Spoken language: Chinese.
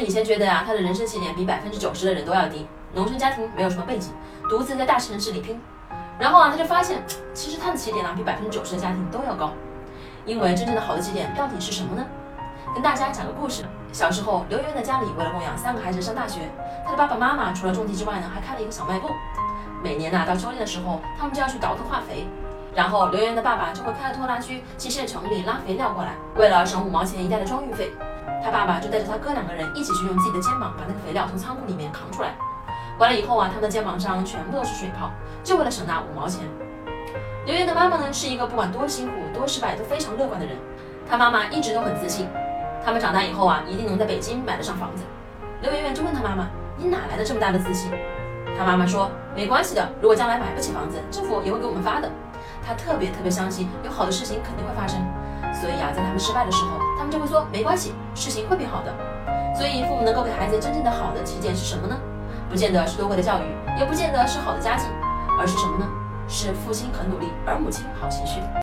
以前觉得啊，他的人生起点比百分之九十的人都要低，农村家庭没有什么背景，独自在大城市里拼。然后啊，他就发现，其实他的起点呢比百分之九十的家庭都要高。因为真正的好的起点到底是什么呢？跟大家讲个故事。小时候，刘媛媛的家里为了供养三个孩子上大学，她的爸爸妈妈除了种地之外呢，还开了一个小卖部。每年呐，到秋天的时候，他们就要去倒腾化肥，然后刘媛媛的爸爸就会开着拖拉机去县城里拉肥料过来。为了省五毛钱一袋的装运费，他爸爸就带着他哥两个人一起去用自己的肩膀把那个肥料从仓库里面扛出来。回来以后啊，他们的肩膀上全部都是水泡，就为了省那五毛钱。刘媛的妈妈呢，是一个不管多辛苦多失败都非常乐观的人。她妈妈一直都很自信，他们长大以后啊，一定能在北京买得上房子。刘媛媛就问她妈妈：“你哪来的这么大的自信？”她妈妈说：“没关系的，如果将来买不起房子，政府也会给我们发的。”他特别特别相信有好的事情肯定会发生，所以啊，在他们失败的时候，他们就会说：“没关系，事情会变好的。”所以父母能够给孩子真正的好的起点是什么呢？不见得是多贵的教育，也不见得是好的家境，而是什么呢？是父亲很努力，而母亲好情绪。